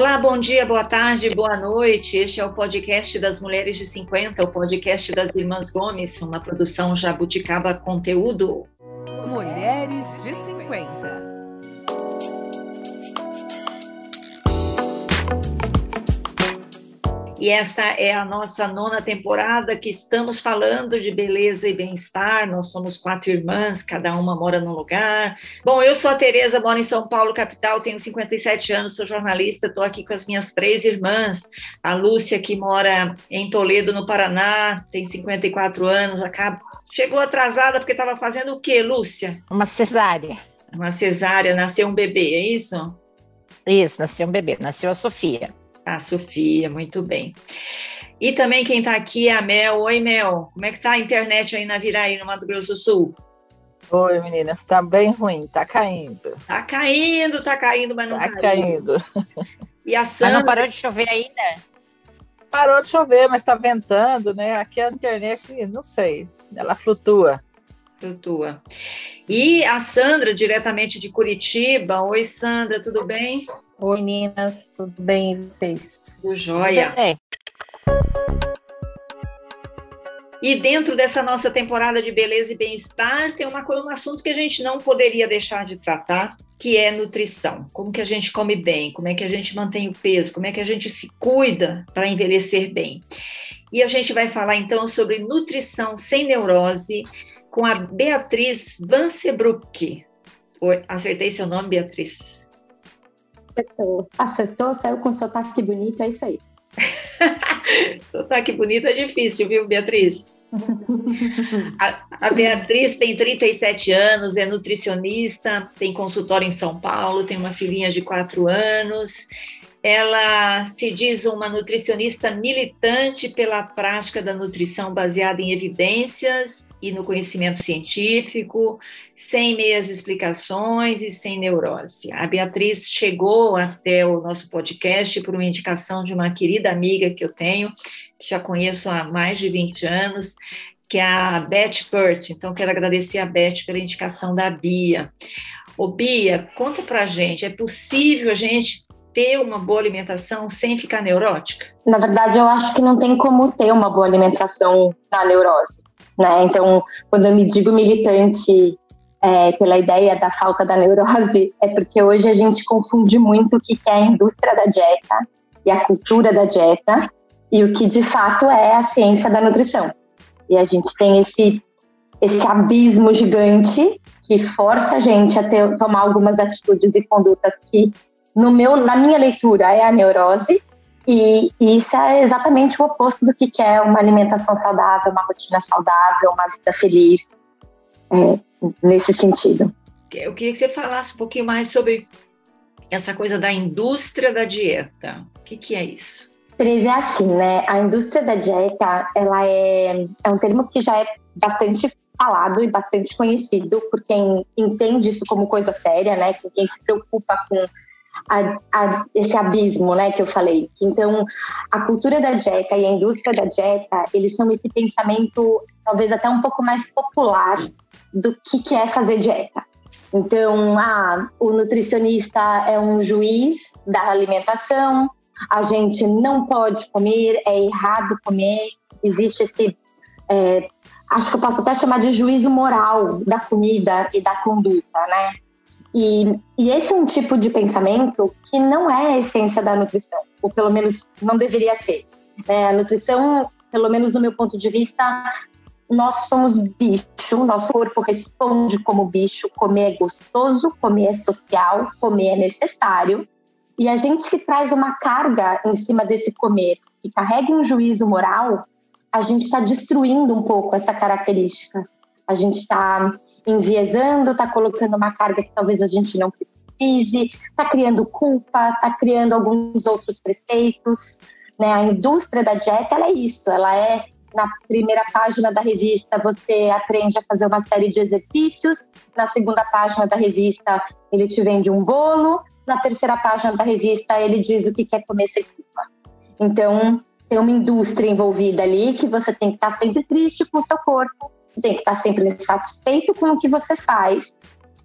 Olá, bom dia, boa tarde, boa noite. Este é o podcast das Mulheres de 50, o podcast das Irmãs Gomes, uma produção Jabuticaba Conteúdo. Mulheres de 50. E esta é a nossa nona temporada que estamos falando de beleza e bem-estar. Nós somos quatro irmãs, cada uma mora num lugar. Bom, eu sou a Tereza, moro em São Paulo, capital, tenho 57 anos, sou jornalista, estou aqui com as minhas três irmãs. A Lúcia, que mora em Toledo, no Paraná, tem 54 anos, acaba... chegou atrasada porque estava fazendo o quê, Lúcia? Uma cesárea. Uma cesárea, nasceu um bebê, é isso? Isso, nasceu um bebê, nasceu a Sofia. A Sofia, muito bem. E também quem está aqui é a Mel. Oi, Mel. Como é que tá a internet aí na Viraí, no Mato Grosso do Sul? Oi, meninas. Está bem ruim, está caindo. Está caindo, está caindo, mas não Está caindo. E a Sandra... Mas não parou de chover ainda? Parou de chover, mas está ventando, né? Aqui a internet, não sei, ela flutua. Flutua. E a Sandra, diretamente de Curitiba. Oi, Sandra, tudo bem? Oi, meninas, tudo bem e vocês? Tudo jóia. É. E dentro dessa nossa temporada de beleza e bem-estar, tem uma, um assunto que a gente não poderia deixar de tratar, que é nutrição. Como que a gente come bem, como é que a gente mantém o peso, como é que a gente se cuida para envelhecer bem. E a gente vai falar então sobre nutrição sem neurose com a Beatriz Vansebruck. Acertei seu nome, Beatriz? Acertou. Acertou, saiu com sotaque bonito, é isso aí. sotaque bonito é difícil, viu, Beatriz? a, a, Beatriz tem 37 anos, é nutricionista, tem consultório em São Paulo, tem uma filhinha de 4 anos. Ela se diz uma nutricionista militante pela prática da nutrição baseada em evidências e no conhecimento científico, sem meias explicações e sem neurose. A Beatriz chegou até o nosso podcast por uma indicação de uma querida amiga que eu tenho, que já conheço há mais de 20 anos, que é a Beth Pert. Então, quero agradecer a Beth pela indicação da Bia. Ô, Bia, conta pra gente, é possível a gente ter uma boa alimentação sem ficar neurótica? Na verdade, eu acho que não tem como ter uma boa alimentação na neurose. Né? Então, quando eu me digo militante é, pela ideia da falta da neurose, é porque hoje a gente confunde muito o que é a indústria da dieta e a cultura da dieta e o que de fato é a ciência da nutrição. E a gente tem esse, esse abismo gigante que força a gente a ter, tomar algumas atitudes e condutas que, no meu, na minha leitura, é a neurose, e, e, isso é exatamente o oposto do que é uma alimentação saudável, uma rotina saudável, uma vida feliz, é, nesse sentido. Eu queria que você falasse um pouquinho mais sobre essa coisa da indústria da dieta. O que, que é isso? Tereza, é assim, né? A indústria da dieta, ela é, é um termo que já é bastante falado e bastante conhecido por quem entende isso como coisa séria, né? Quem se preocupa com a, a, esse abismo, né, que eu falei. Então, a cultura da dieta e a indústria da dieta, eles são esse pensamento talvez até um pouco mais popular do que, que é fazer dieta. Então, ah, o nutricionista é um juiz da alimentação, a gente não pode comer, é errado comer, existe esse. É, acho que eu posso até chamar de juízo moral da comida e da conduta, né? E, e, esse é um tipo de pensamento que não é a essência da nutrição, ou pelo menos não deveria ser. É, a nutrição, pelo menos do meu ponto de vista, nós somos bicho, nosso corpo responde como bicho, comer é gostoso, comer é social, comer é necessário. E a gente que traz uma carga em cima desse comer e carrega um juízo moral, a gente está destruindo um pouco essa característica. A gente está enviesando, está colocando uma carga que talvez a gente não precise, está criando culpa, está criando alguns outros preceitos. Né? A indústria da dieta é isso, ela é na primeira página da revista você aprende a fazer uma série de exercícios, na segunda página da revista ele te vende um bolo, na terceira página da revista ele diz o que quer comer sem culpa. Então tem uma indústria envolvida ali que você tem que estar sempre triste com o seu corpo, tem que estar sempre satisfeito com o que você faz,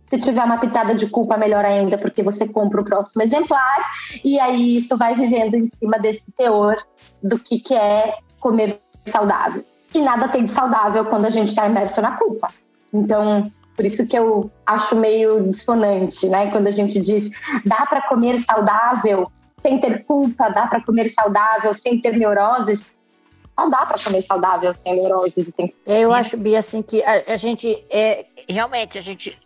Se tiver uma pitada de culpa, melhor ainda, porque você compra o próximo exemplar, e aí isso vai vivendo em cima desse teor do que, que é comer saudável. E nada tem de saudável quando a gente está imerso na culpa. Então, por isso que eu acho meio dissonante, né? Quando a gente diz dá para comer saudável sem ter culpa, dá para comer saudável sem ter neuroses. Não dá para comer saudável sem neuroses. Eu acho, Bia, assim, que a, a gente é realmente a gente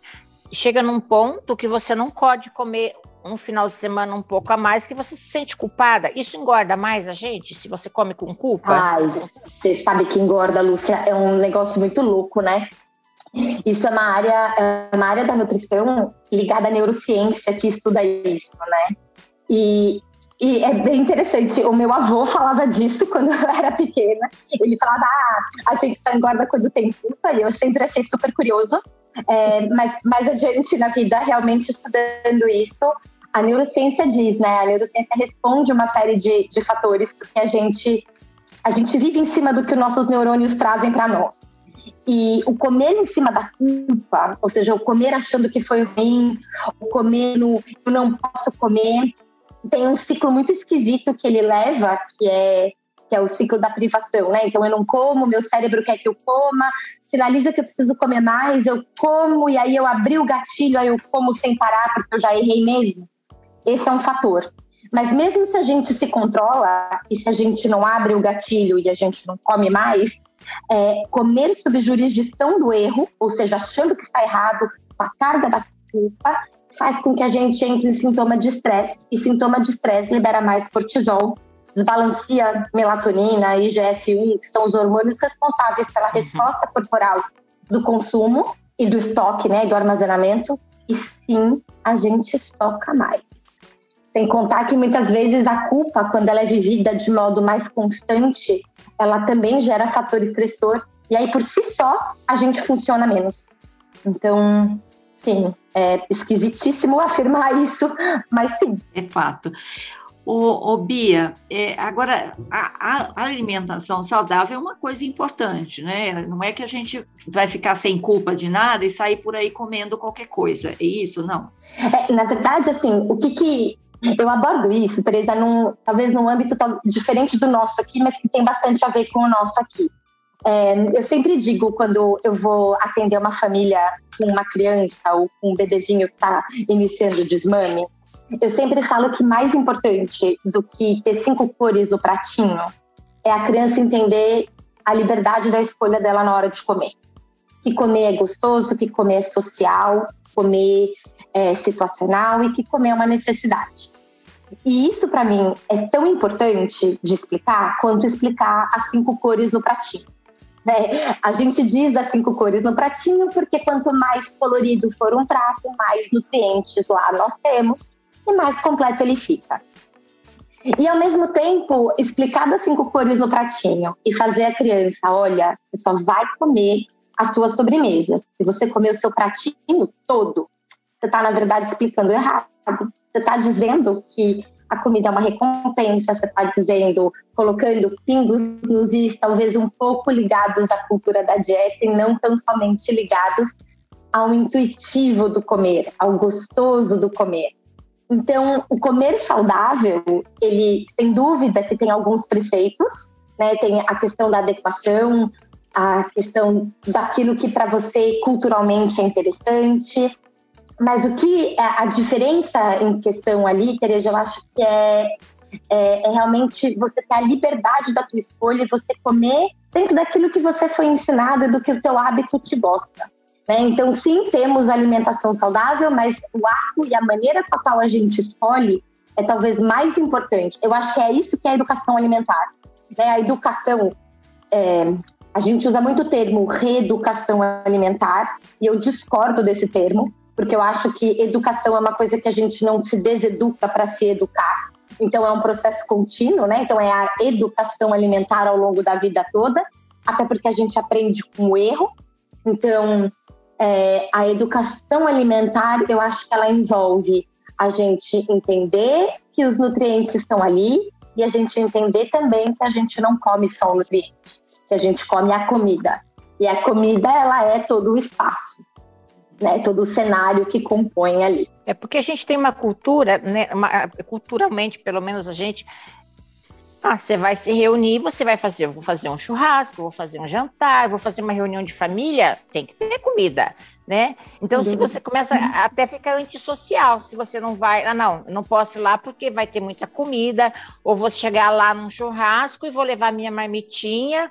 chega num ponto que você não pode comer um final de semana um pouco a mais que você se sente culpada. Isso engorda mais a gente se você come com culpa? Ai, você sabe que engorda, Lúcia, é um negócio muito louco, né? Isso é uma área, é uma área da nutrição ligada à neurociência que estuda isso, né? E, e é bem interessante. O meu avô falava disso quando eu era pequena. Ele falava, ah, a gente só engorda quando tem culpa. E eu sempre achei super curioso. É, mas mais adiante na vida, realmente estudando isso, a neurociência diz, né? A neurociência responde uma série de, de fatores, porque a gente, a gente vive em cima do que os nossos neurônios trazem para nós. E o comer em cima da culpa, ou seja, o comer achando que foi ruim, o comer no eu não posso comer, tem um ciclo muito esquisito que ele leva, que é que é o ciclo da privação, né? Então eu não como, meu cérebro quer que eu coma, sinaliza que eu preciso comer mais, eu como e aí eu abri o gatilho, aí eu como sem parar porque eu já errei mesmo. Esse é um fator. Mas mesmo se a gente se controla e se a gente não abre o gatilho e a gente não come mais, é, comer sob jurisdição do erro, ou seja, achando que está errado, com a carga da culpa, faz com que a gente entre em sintoma de estresse. E sintoma de estresse libera mais cortisol, desbalancia melatonina, IGF-1, que são os hormônios responsáveis pela uhum. resposta corporal do consumo e do estoque, né, do armazenamento. E sim, a gente estoca mais. Sem contar que muitas vezes a culpa, quando ela é vivida de modo mais constante, ela também gera fator estressor. E aí, por si só, a gente funciona menos. Então, sim, é esquisitíssimo afirmar isso, mas sim. É fato. O, o Bia, é, agora a, a, alimentação saudável é uma coisa importante, né? Não é que a gente vai ficar sem culpa de nada e sair por aí comendo qualquer coisa, é isso? Não. É, na verdade, assim, o que, que eu abordo isso, Teresa, num, talvez num âmbito diferente do nosso aqui, mas que tem bastante a ver com o nosso aqui. É, eu sempre digo, quando eu vou atender uma família com uma criança ou com um bebezinho que está iniciando o desmame, eu sempre falo que mais importante do que ter cinco cores no pratinho é a criança entender a liberdade da escolha dela na hora de comer. Que comer é gostoso, que comer é social, comer é situacional e que comer é uma necessidade. E isso, para mim, é tão importante de explicar quanto explicar as cinco cores no pratinho. Né? A gente diz das cinco cores no pratinho porque quanto mais colorido for um prato, mais nutrientes lá nós temos e mais completo ele fica. E ao mesmo tempo, explicar das cinco cores no pratinho e fazer a criança, olha, você só vai comer a sua sobremesa. Se você comer o seu pratinho todo, você está, na verdade, explicando errado. Você está dizendo que a comida é uma recompensa, você está dizendo, colocando pingos nos is, talvez um pouco ligados à cultura da dieta e não tão somente ligados ao intuitivo do comer, ao gostoso do comer. Então, o comer saudável, ele, sem dúvida, que tem alguns preceitos, né? Tem a questão da adequação, a questão daquilo que para você culturalmente é interessante, mas o que é a diferença em questão ali, Tereza, eu acho que é, é, é, realmente você ter a liberdade da tua escolha e você comer dentro daquilo que você foi ensinado e do que o teu hábito te gosta. Né? Então, sim, temos alimentação saudável, mas o ato e a maneira com a qual a gente escolhe é talvez mais importante. Eu acho que é isso que é a educação alimentar. Né? A educação, é, a gente usa muito o termo reeducação alimentar, e eu discordo desse termo porque eu acho que educação é uma coisa que a gente não se deseduca para se educar. Então é um processo contínuo, né? Então é a educação alimentar ao longo da vida toda, até porque a gente aprende com o erro. Então é, a educação alimentar, eu acho que ela envolve a gente entender que os nutrientes estão ali e a gente entender também que a gente não come só o nutriente, que a gente come a comida. E a comida, ela é todo o espaço. Né, todo o cenário que compõe ali. É porque a gente tem uma cultura, né, uma, culturalmente, pelo menos a gente, ah, você vai se reunir, você vai fazer, vou fazer um churrasco, vou fazer um jantar, vou fazer uma reunião de família, tem que ter comida, né? Então, se você começa a até ficar antissocial, se você não vai, ah, não, não posso ir lá porque vai ter muita comida, ou vou chegar lá num churrasco e vou levar minha marmitinha,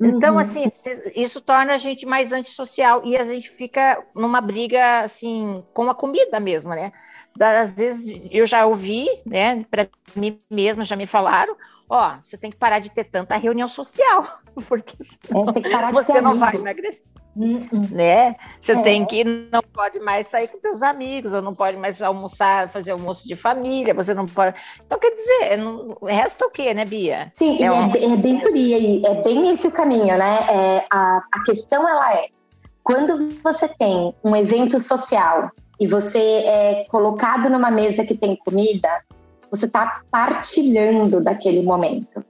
então, uhum. assim, isso torna a gente mais antissocial e a gente fica numa briga, assim, com a comida mesmo, né? Às vezes eu já ouvi, né, para mim mesma, já me falaram, ó, você tem que parar de ter tanta reunião social, porque senão é, você não vai emagrecer. Uhum. Né? Você é. tem que não pode mais sair com seus amigos, ou não pode mais almoçar, fazer almoço de família, você não pode. Então, quer dizer, não... resta o quê, né, Bia? Sim, é, um... é, bem por aí, é bem esse o caminho, né? É, a, a questão ela é quando você tem um evento social e você é colocado numa mesa que tem comida, você está partilhando daquele momento.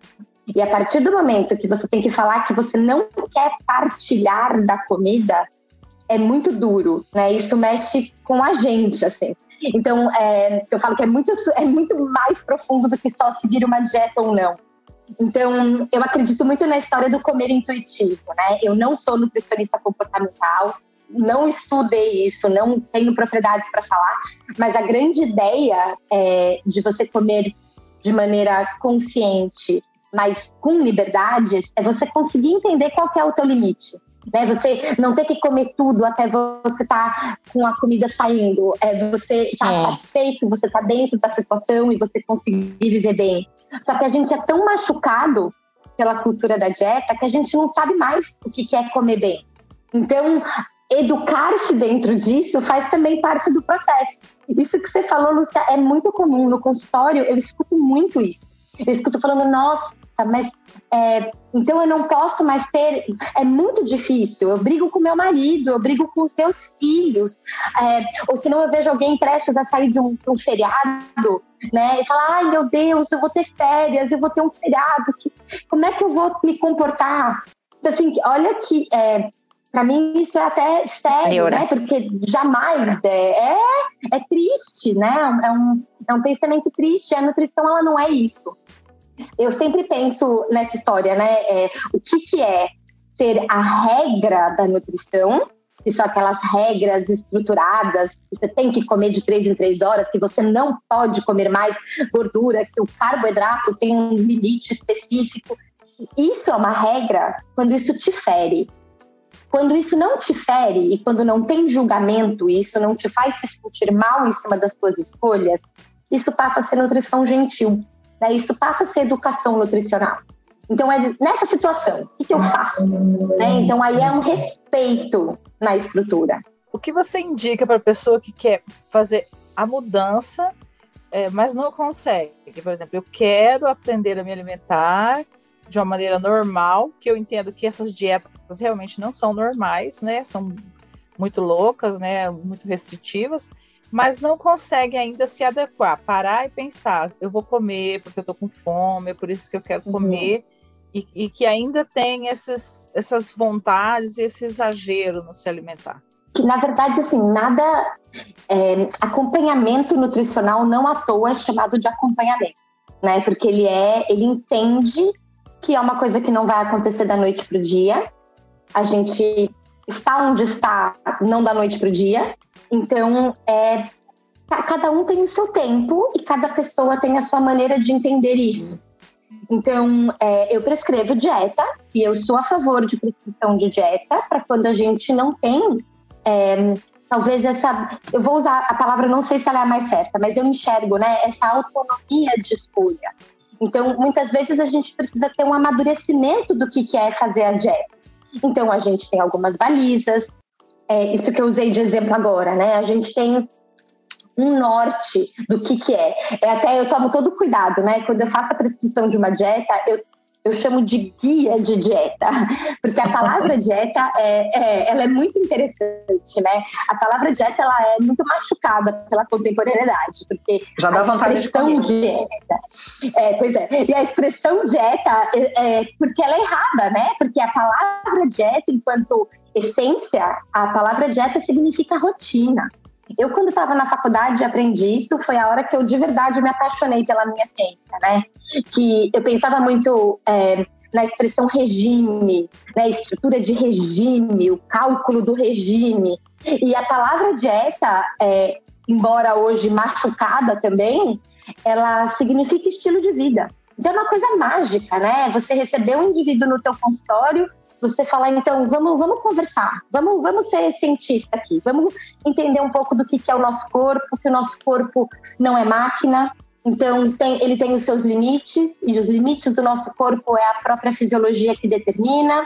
E a partir do momento que você tem que falar que você não quer partilhar da comida, é muito duro, né? Isso mexe com a gente, assim. Então, é, eu falo que é muito, é muito mais profundo do que só seguir uma dieta ou não. Então, eu acredito muito na história do comer intuitivo, né? Eu não sou nutricionista comportamental, não estudei isso, não tenho propriedades para falar, mas a grande ideia é, de você comer de maneira consciente mas com liberdades, é você conseguir entender qual é o teu limite. Né? Você não ter que comer tudo até você estar tá com a comida saindo. É você estar tá é. satisfeito, você estar tá dentro da situação e você conseguir viver bem. Só que a gente é tão machucado pela cultura da dieta que a gente não sabe mais o que é comer bem. Então, educar-se dentro disso faz também parte do processo. Isso que você falou, Lúcia, é muito comum. No consultório, eu escuto muito isso. Eu escuto falando, nossa, mas é, então eu não posso mais ter. É muito difícil. Eu brigo com meu marido, eu brigo com os meus filhos. É, ou senão eu vejo alguém prestes a sair de um, um feriado, né? E falar, ai meu Deus, eu vou ter férias, eu vou ter um feriado. Como é que eu vou me comportar? Então, assim, olha que. É, para mim isso é até sério, né? Porque jamais é, é, é, triste, né? É um, é um pensamento triste. A nutrição ela não é isso eu sempre penso nessa história, né? É, o que, que é ter a regra da nutrição, que são aquelas regras estruturadas, que você tem que comer de três em três horas, que você não pode comer mais gordura, que o carboidrato tem um limite específico. Isso é uma regra quando isso te fere. Quando isso não te fere e quando não tem julgamento, isso não te faz se sentir mal em cima das suas escolhas, isso passa a ser nutrição gentil. Né? Isso passa a ser educação nutricional. Então, é nessa situação, o que, que eu faço? Né? Então, aí é um respeito na estrutura. O que você indica para a pessoa que quer fazer a mudança, é, mas não consegue? Por exemplo, eu quero aprender a me alimentar de uma maneira normal, que eu entendo que essas dietas realmente não são normais, né? São muito loucas, né? Muito restritivas mas não consegue ainda se adequar, parar e pensar, eu vou comer porque eu estou com fome, é por isso que eu quero uhum. comer, e, e, que ainda tem esses, essas vontades, esse exagero no se alimentar. Na verdade, assim, nada. É, acompanhamento nutricional não à toa é chamado de acompanhamento, né? Porque ele é, ele entende que é uma coisa que não vai acontecer da noite para o dia. A gente está onde está, não da noite para o dia. Então, é, cada um tem o seu tempo e cada pessoa tem a sua maneira de entender isso. Então, é, eu prescrevo dieta e eu sou a favor de prescrição de dieta para quando a gente não tem, é, talvez essa, eu vou usar a palavra, não sei se ela é a mais certa, mas eu enxergo, né, essa autonomia de escolha. Então, muitas vezes a gente precisa ter um amadurecimento do que, é fazer a dieta. Então, a gente tem algumas balizas, é, isso que eu usei de exemplo agora, né? A gente tem um norte do que que é. é. Até eu tomo todo cuidado, né? Quando eu faço a prescrição de uma dieta, eu, eu chamo de guia de dieta, porque a palavra dieta é, é, ela é muito interessante, né? A palavra dieta ela é muito machucada pela contemporaneidade, porque já dá vontade de comer. dieta, é, pois é, e a expressão dieta é, é porque ela é errada, né? Porque a palavra dieta, enquanto essência, a palavra dieta significa rotina. Eu, quando estava na faculdade, aprendi isso. Foi a hora que eu, de verdade, me apaixonei pela minha ciência, né? Que eu pensava muito é, na expressão regime, né? Estrutura de regime, o cálculo do regime. E a palavra dieta, é, embora hoje machucada também, ela significa estilo de vida. Então é uma coisa mágica, né? Você receber um indivíduo no teu consultório você falar, então, vamos, vamos conversar, vamos, vamos ser cientista aqui, vamos entender um pouco do que, que é o nosso corpo, que o nosso corpo não é máquina, então tem, ele tem os seus limites, e os limites do nosso corpo é a própria fisiologia que determina.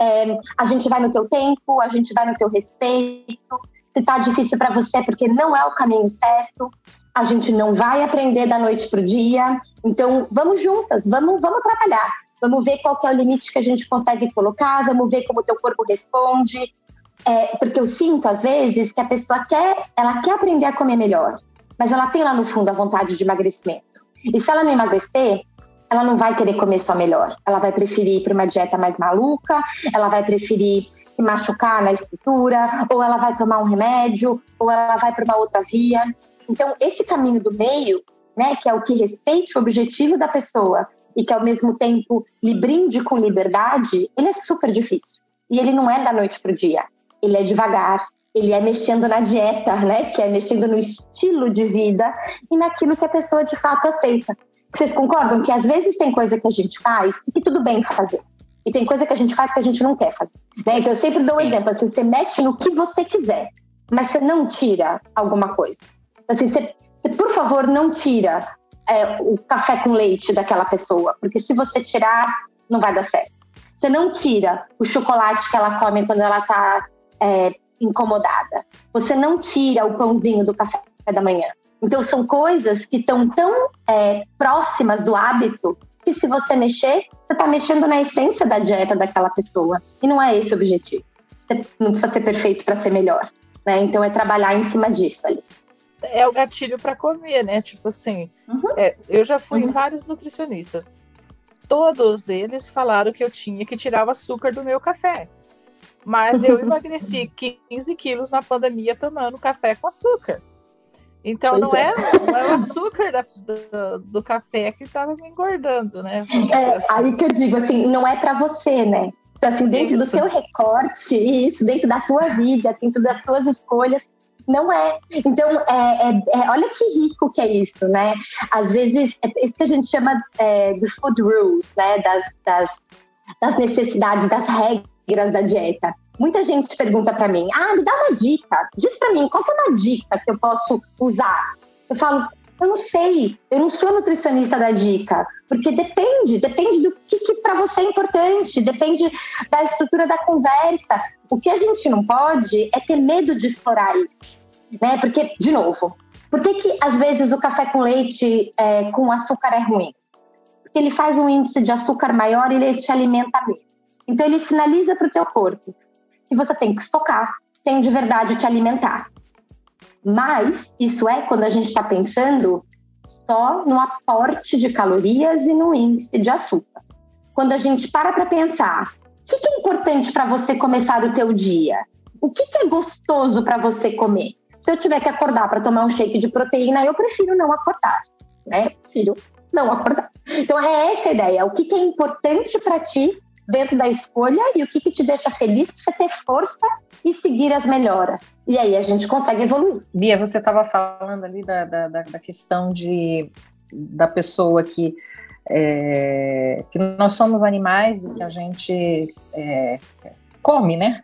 É, a gente vai no teu tempo, a gente vai no teu respeito. Se tá difícil para você é porque não é o caminho certo. A gente não vai aprender da noite pro dia. Então, vamos juntas, vamos, vamos trabalhar. Vamos ver qual é o limite que a gente consegue colocar, vamos ver como o teu corpo responde. É, porque eu sinto, às vezes, que a pessoa quer, ela quer aprender a comer melhor, mas ela tem lá no fundo a vontade de emagrecimento. E se ela não emagrecer, ela não vai querer comer só melhor. Ela vai preferir ir para uma dieta mais maluca, ela vai preferir se machucar na estrutura, ou ela vai tomar um remédio, ou ela vai para uma outra via. Então, esse caminho do meio, né, que é o que respeite o objetivo da pessoa, e que ao mesmo tempo lhe brinde com liberdade, ele é super difícil. E ele não é da noite para o dia. Ele é devagar, ele é mexendo na dieta, né? Que é mexendo no estilo de vida e naquilo que a pessoa de fato aceita. Vocês concordam que às vezes tem coisa que a gente faz que tudo bem fazer. E tem coisa que a gente faz que a gente não quer fazer. Né? Então eu sempre dou um exemplo, assim, você mexe no que você quiser, mas você não tira alguma coisa. Assim, você, você por favor, não tira é, o café com leite daquela pessoa, porque se você tirar, não vai dar certo. Você não tira o chocolate que ela come quando ela está é, incomodada. Você não tira o pãozinho do café da manhã. Então, são coisas que estão tão é, próximas do hábito que, se você mexer, você está mexendo na essência da dieta daquela pessoa. E não é esse o objetivo. Você não precisa ser perfeito para ser melhor. Né? Então, é trabalhar em cima disso ali é o gatilho para comer, né? Tipo assim, uhum. é, eu já fui uhum. em vários nutricionistas. Todos eles falaram que eu tinha que tirar o açúcar do meu café. Mas eu emagreci 15 quilos na pandemia tomando café com açúcar. Então não é. é, não é o açúcar da, do, do, café que estava me engordando, né? É, assim. aí que eu digo assim, não é para você, né? Então, assim, dentro isso. do seu recorte, isso, dentro da tua vida, dentro das tuas escolhas, não é. Então, é, é, é, olha que rico que é isso, né? Às vezes, é isso que a gente chama é, de food rules, né? Das, das, das necessidades, das regras da dieta. Muita gente pergunta para mim, ah, me dá uma dica. Diz para mim, qual que é uma dica que eu posso usar? Eu falo, eu não sei, eu não sou nutricionista da dica, porque depende, depende do que, que para você é importante, depende da estrutura da conversa. O que a gente não pode é ter medo de explorar isso, né? Porque, de novo, por que, que às vezes o café com leite é, com açúcar é ruim? Porque ele faz um índice de açúcar maior e ele te alimenta menos. Então ele sinaliza para o teu corpo que você tem que estocar sem de verdade te alimentar. Mas isso é quando a gente está pensando só no aporte de calorias e no índice de açúcar. Quando a gente para para pensar, o que, é importante para você começar o teu dia? O que, que é gostoso para você comer? Se eu tiver que acordar para tomar um shake de proteína, eu prefiro não acordar, né? Prefiro não acordar. Então é essa a ideia. O que, que é importante para ti dentro da escolha e o que, que te deixa feliz para você ter força e seguir as melhoras. E aí a gente consegue evoluir. Bia, você estava falando ali da, da, da, questão de, da pessoa que, é, que nós somos animais e que a gente é, come, né?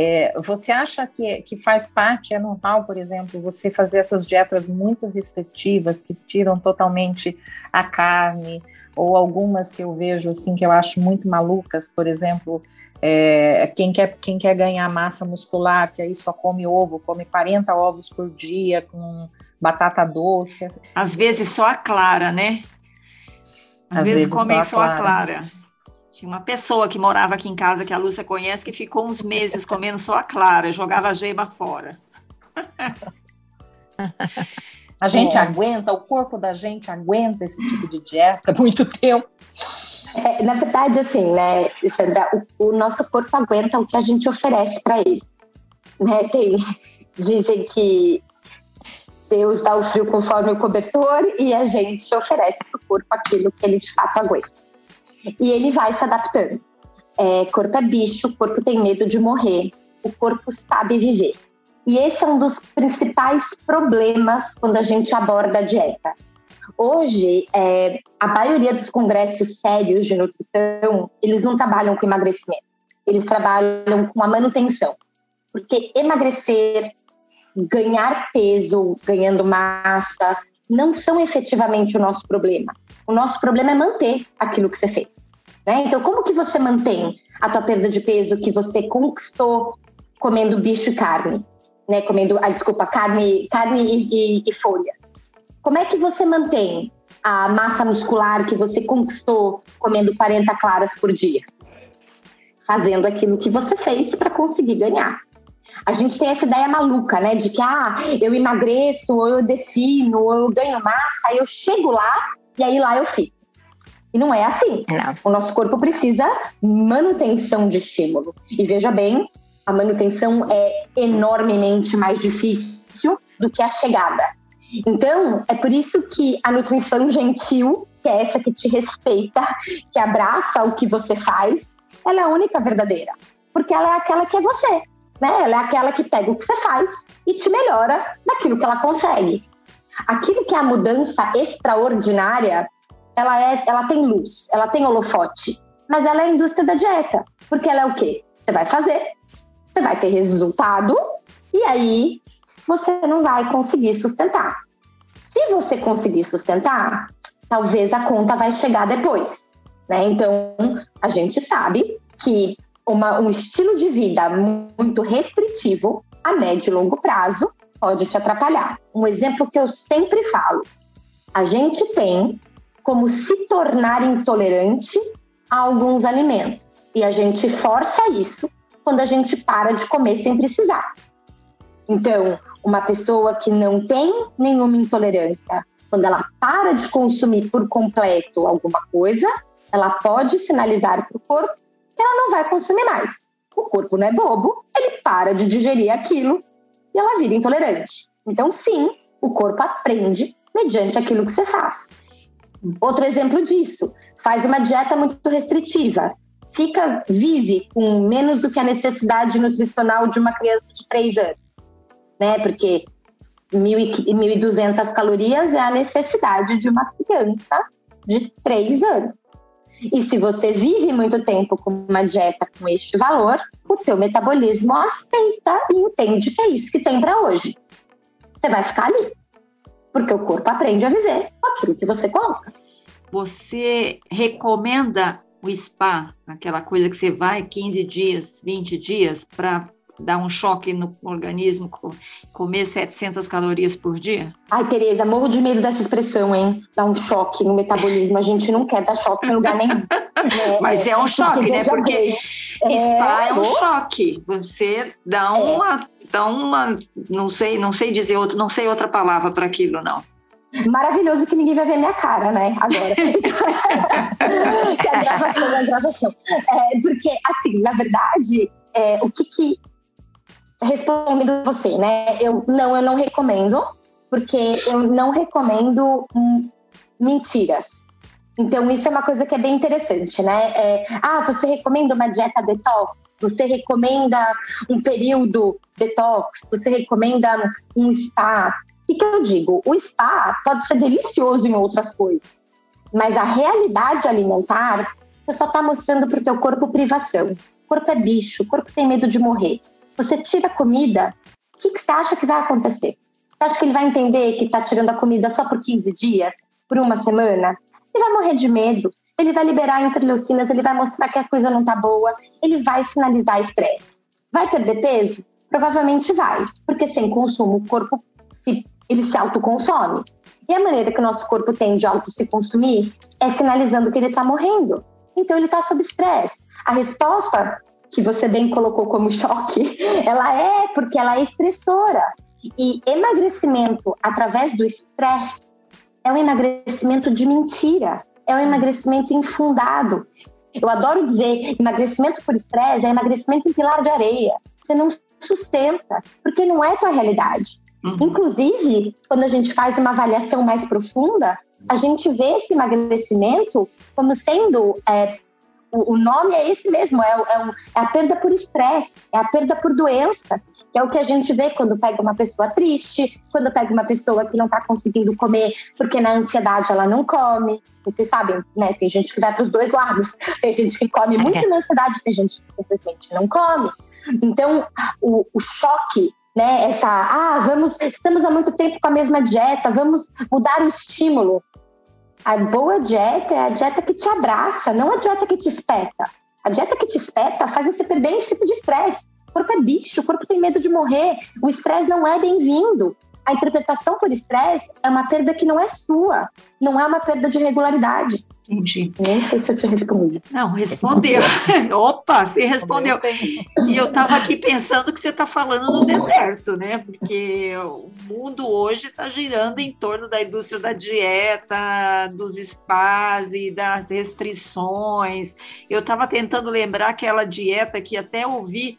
É, você acha que, que faz parte, é normal, por exemplo, você fazer essas dietas muito restritivas que tiram totalmente a carne, ou algumas que eu vejo assim que eu acho muito malucas, por exemplo, é, quem, quer, quem quer ganhar massa muscular, que aí só come ovo, come 40 ovos por dia com batata doce. Às vezes só a clara, né? Às, Às vezes, vezes comem só a clara. Só a clara. Tinha uma pessoa que morava aqui em casa, que a Lúcia conhece, que ficou uns meses comendo só a clara, jogava a gema fora. A gente é. aguenta, o corpo da gente aguenta esse tipo de dieta muito tempo. É, na verdade, assim, né, Sandra, o, o, nosso corpo aguenta o que a gente oferece para ele. Né? Tem, dizem que Deus dá o frio conforme o cobertor e a gente oferece para o corpo aquilo que ele de fato aguenta. E ele vai se adaptando. É, corpo é bicho, o corpo tem medo de morrer, o corpo sabe viver. E esse é um dos principais problemas quando a gente aborda a dieta. Hoje, é, a maioria dos congressos sérios de nutrição, eles não trabalham com emagrecimento, eles trabalham com a manutenção. Porque emagrecer, ganhar peso, ganhando massa, não são efetivamente o nosso problema. O nosso problema é manter aquilo que você fez. Né? Então, como que você mantém a tua perda de peso que você conquistou comendo bicho e carne? Né? Comendo, ah, desculpa, carne, carne e, e, e folhas. Como é que você mantém a massa muscular que você conquistou comendo 40 claras por dia? Fazendo aquilo que você fez para conseguir ganhar. A gente tem essa ideia maluca, né? De que, ah, eu emagreço, ou eu defino, ou eu ganho massa, aí eu chego lá e aí lá eu fico. E não é assim. Não. O nosso corpo precisa manutenção de estímulo. E veja bem, a manutenção é enormemente mais difícil do que a chegada. Então, é por isso que a nutrição gentil, que é essa que te respeita, que abraça o que você faz, ela é a única verdadeira. Porque ela é aquela que é você. Né? Ela é aquela que pega o que você faz e te melhora naquilo que ela consegue. Aquilo que é a mudança extraordinária, ela, é, ela tem luz, ela tem holofote, mas ela é a indústria da dieta. Porque ela é o quê? Você vai fazer, você vai ter resultado, e aí você não vai conseguir sustentar. Se você conseguir sustentar, talvez a conta vai chegar depois. Né? Então, a gente sabe que uma, um estilo de vida muito restritivo, a médio e longo prazo, pode te atrapalhar. Um exemplo que eu sempre falo: a gente tem como se tornar intolerante a alguns alimentos. E a gente força isso quando a gente para de comer sem precisar. Então, uma pessoa que não tem nenhuma intolerância, quando ela para de consumir por completo alguma coisa, ela pode sinalizar para o corpo ela não vai consumir mais. O corpo não é bobo, ele para de digerir aquilo e ela intolerante. Então, sim, o corpo aprende mediante aquilo que você faz. Outro exemplo disso, faz uma dieta muito restritiva. Fica, vive com menos do que a necessidade nutricional de uma criança de 3 anos. Né? Porque 1.200 calorias é a necessidade de uma criança de 3 anos. E se você vive muito tempo com uma dieta com este valor, o teu metabolismo aceita e entende que é isso que tem para hoje. Você vai ficar ali. Porque o corpo aprende a viver com aquilo que você coloca. Você recomenda o spa, aquela coisa que você vai 15 dias, 20 dias para dar um choque no organismo, comer 700 calorias por dia? Ai, Tereza, morro de medo dessa expressão, hein? Dar um choque no metabolismo. A gente não quer dar choque em lugar nenhum. É, Mas é um choque, né? Porque é, spa é um choque. Você dá é. uma, dá uma, não sei, não sei dizer outro, não sei outra palavra para aquilo, não maravilhoso que ninguém vai ver minha cara, né? Agora. que a gravação é a gravação. É, porque, assim, na verdade, é, o que, que respondendo você, né? Eu não, eu não recomendo, porque eu não recomendo hum, mentiras. Então, isso é uma coisa que é bem interessante, né? É, ah, você recomenda uma dieta detox? Você recomenda um período detox? Você recomenda um spa? O que, que eu digo? O spa pode ser delicioso em outras coisas, mas a realidade alimentar, você só está mostrando para o teu corpo privação. O corpo é bicho, o corpo tem medo de morrer você tira a comida, o que, você acha que vai acontecer? Você acha que ele vai entender que está tirando a comida só por 15 dias, por uma semana? Ele vai morrer de medo, ele vai liberar interleucinas, ele vai mostrar que a coisa não está boa, ele vai sinalizar estresse. Vai perder peso? Provavelmente vai, porque sem consumo o corpo se, ele se autoconsome. E a maneira que o nosso corpo tem de auto se consumir é sinalizando que ele está morrendo. Então ele está sob estresse. A resposta que você bem colocou como choque, ela é porque ela é estressora. E emagrecimento através do estresse é um emagrecimento de mentira, é um emagrecimento infundado. Eu adoro dizer, emagrecimento por estresse é emagrecimento em pilar de areia. Você não sustenta, porque não é tua realidade. Uhum. Inclusive, quando a gente faz uma avaliação mais profunda, a gente vê esse emagrecimento como sendo é, o, nome é esse mesmo, é, é, é, a perda por estresse, é a perda por doença, que é o que a gente vê quando pega uma pessoa triste, quando pega uma pessoa que não está conseguindo comer porque na ansiedade ela não come. Vocês sabem, né? Tem gente que vai para os dois lados. Tem gente que come muito na ansiedade, tem gente que simplesmente não come. Então, o, o choque né, essa, ah, vamos, estamos há muito tempo com a mesma dieta, vamos mudar o estímulo. A boa dieta é a dieta que te abraça, não a dieta que te espeta. A dieta que te espeta faz você perder esse tipo de estresse. O corpo é bicho, o corpo tem medo de morrer, o estresse não é bem-vindo a interpretação por estresse é uma perda que não é sua, não é uma perda de regularidade. Entendi. Nem sei se eu te respondi. Não, respondeu. Opa, você respondeu. E eu estava aqui pensando que você está falando no deserto, né? Porque o mundo hoje está girando em torno da indústria da dieta, dos spas e das restrições. Eu estava tentando lembrar aquela dieta que até ouvi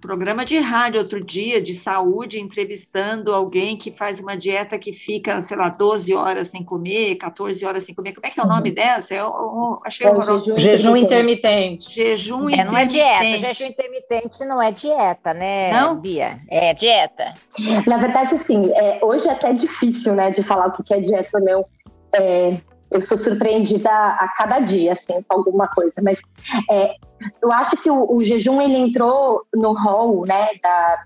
programa de rádio outro dia de saúde, entrevistando alguém que faz uma dieta que fica, sei lá, 12 horas sem comer, 14 horas sem comer. Como é que é o uhum. nome dessa? Eu, eu achei é horroroso. Jejum, intermitente. Jejum é, não é dieta. Jejum intermitente não é dieta, né, não? Bia? É dieta. Na verdade, sim. É, hoje é até difícil, né, de falar o que é dieta ou não. É, eu sou surpreendida a cada dia, assim, com alguma coisa. Mas é, eu acho que o, o, jejum ele entrou no rol, né, da,